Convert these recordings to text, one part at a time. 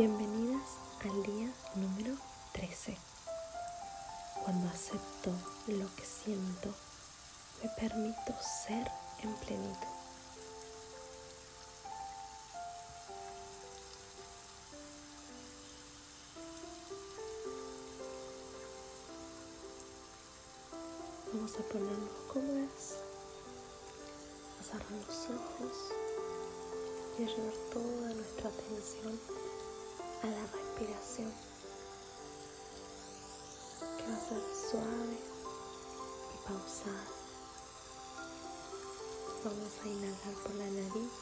Bienvenidas al día número 13. Cuando acepto lo que siento, me permito ser en plenitud. Vamos a ponernos cómodas, a cerrar los ojos y a llevar toda nuestra atención a la respiración, que va a ser suave y pausada. Vamos a inhalar por la nariz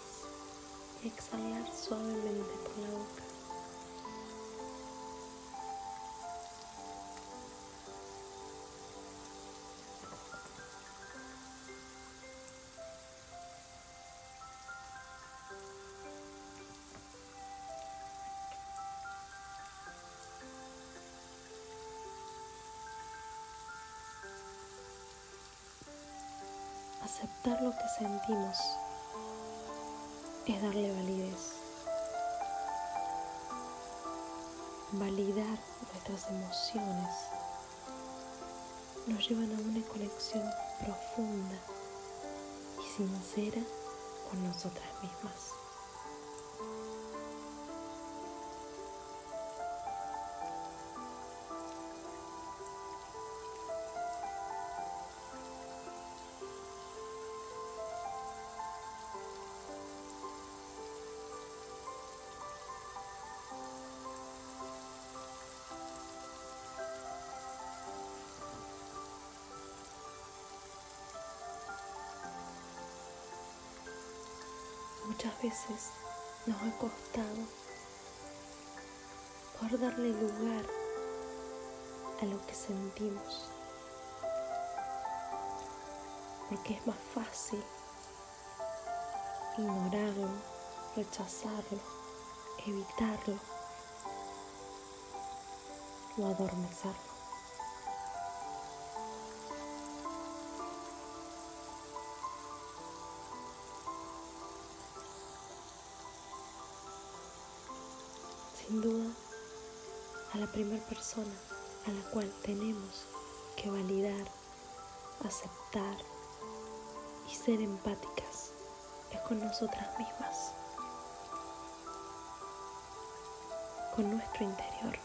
y exhalar suavemente por la boca. Aceptar lo que sentimos es darle validez. Validar nuestras emociones nos llevan a una conexión profunda y sincera con nosotras mismas. Muchas veces nos ha costado poder darle lugar a lo que sentimos, porque es más fácil ignorarlo, rechazarlo, evitarlo o adormecerlo. Sin duda a la primera persona a la cual tenemos que validar, aceptar y ser empáticas es con nosotras mismas, con nuestro interior,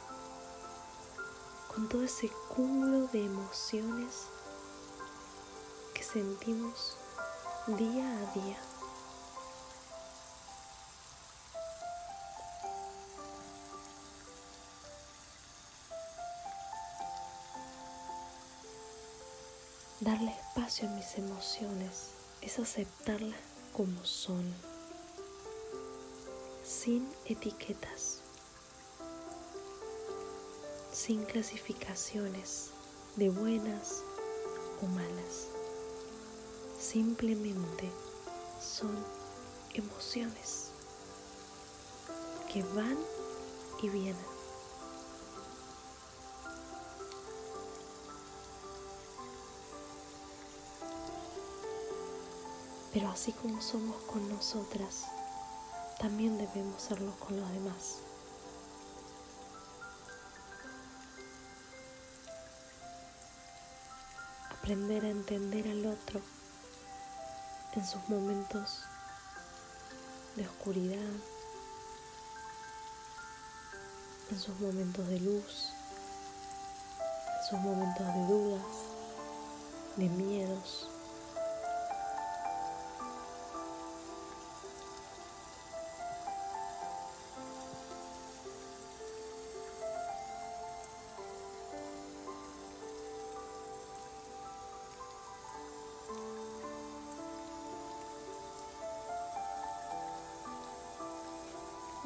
con todo ese cúmulo de emociones que sentimos día a día. Darle espacio a mis emociones es aceptarlas como son, sin etiquetas, sin clasificaciones de buenas o malas. Simplemente son emociones que van y vienen. Pero así como somos con nosotras, también debemos serlo con los demás. Aprender a entender al otro en sus momentos de oscuridad, en sus momentos de luz, en sus momentos de dudas, de miedos.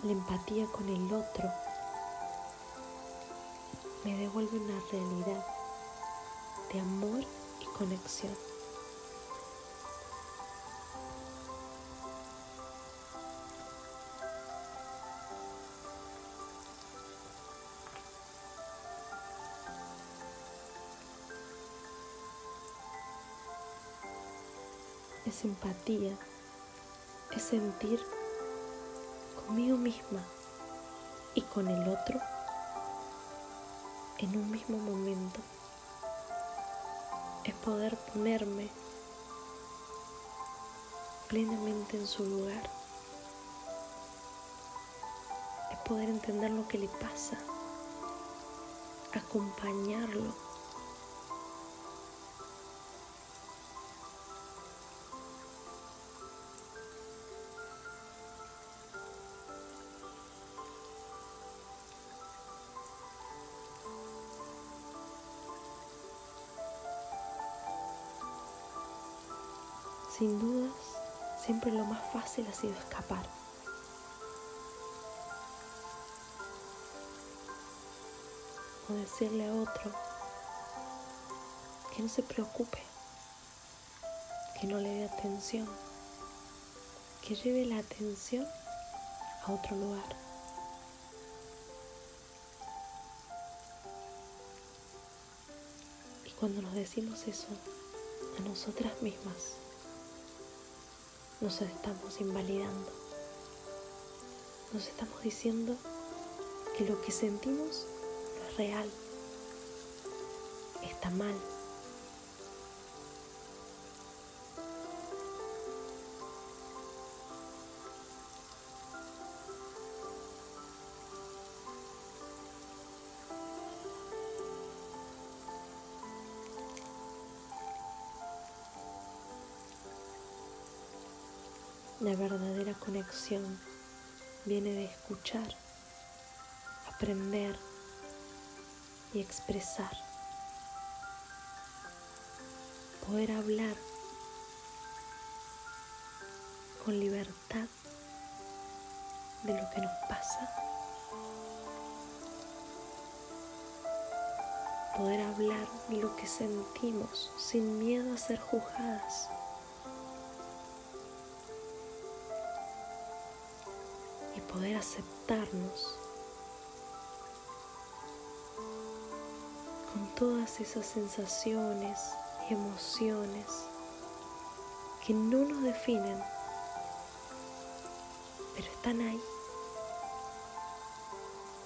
La empatía con el otro me devuelve una realidad de amor y conexión. Es empatía, es sentir conmigo misma y con el otro en un mismo momento. Es poder ponerme plenamente en su lugar. Es poder entender lo que le pasa, acompañarlo Sin dudas, siempre lo más fácil ha sido escapar. O decirle a otro que no se preocupe, que no le dé atención, que lleve la atención a otro lugar. Y cuando nos decimos eso a nosotras mismas, nos estamos invalidando. Nos estamos diciendo que lo que sentimos no es real, está mal. La verdadera conexión viene de escuchar, aprender y expresar. Poder hablar con libertad de lo que nos pasa. Poder hablar lo que sentimos sin miedo a ser juzgadas. Poder aceptarnos con todas esas sensaciones y emociones que no nos definen, pero están ahí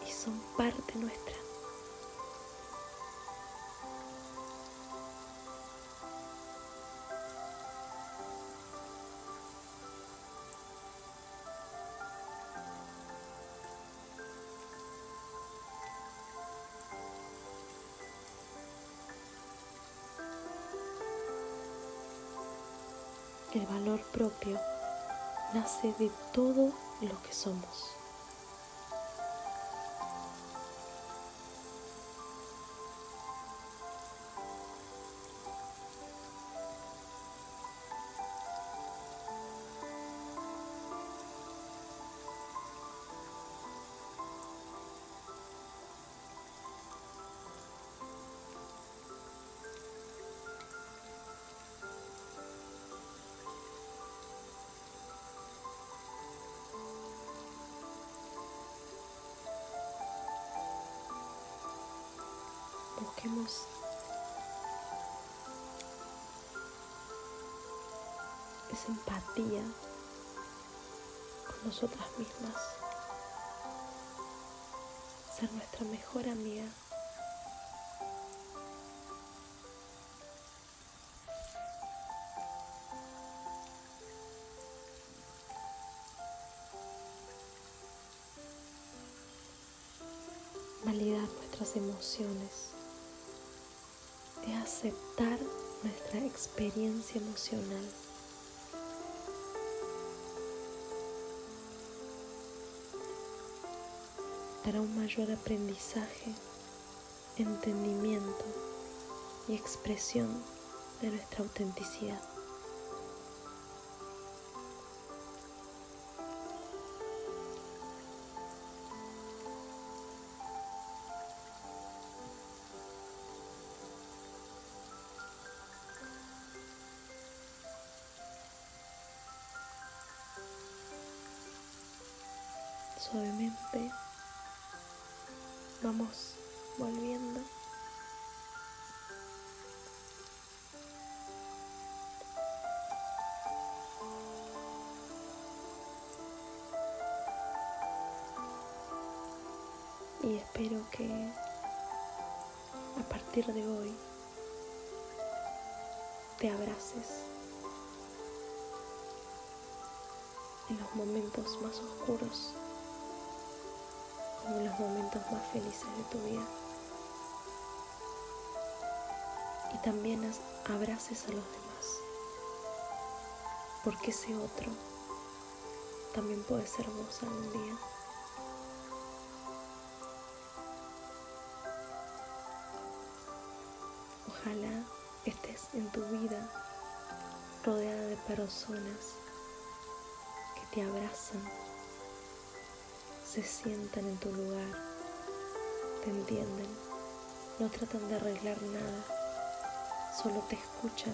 y son parte nuestra. El valor propio nace de todo lo que somos. Busquemos esa empatía con nosotras mismas, ser nuestra mejor amiga. validar nuestras emociones es aceptar nuestra experiencia emocional. Para un mayor aprendizaje, entendimiento y expresión de nuestra autenticidad. Suavemente vamos volviendo. Y espero que a partir de hoy te abraces en los momentos más oscuros en los momentos más felices de tu vida. Y también abraces a los demás, porque ese otro también puede ser vos algún día. Ojalá estés en tu vida rodeada de personas que te abrazan, se sientan en tu lugar, te entienden, no tratan de arreglar nada, solo te escuchan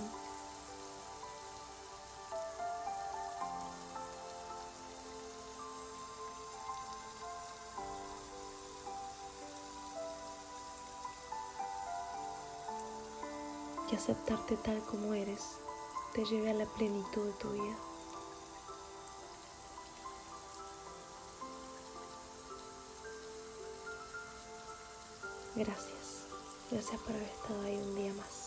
que aceptarte tal como eres te lleve a la plenitud de tu vida. Gracias, gracias por haber estado ahí un día más.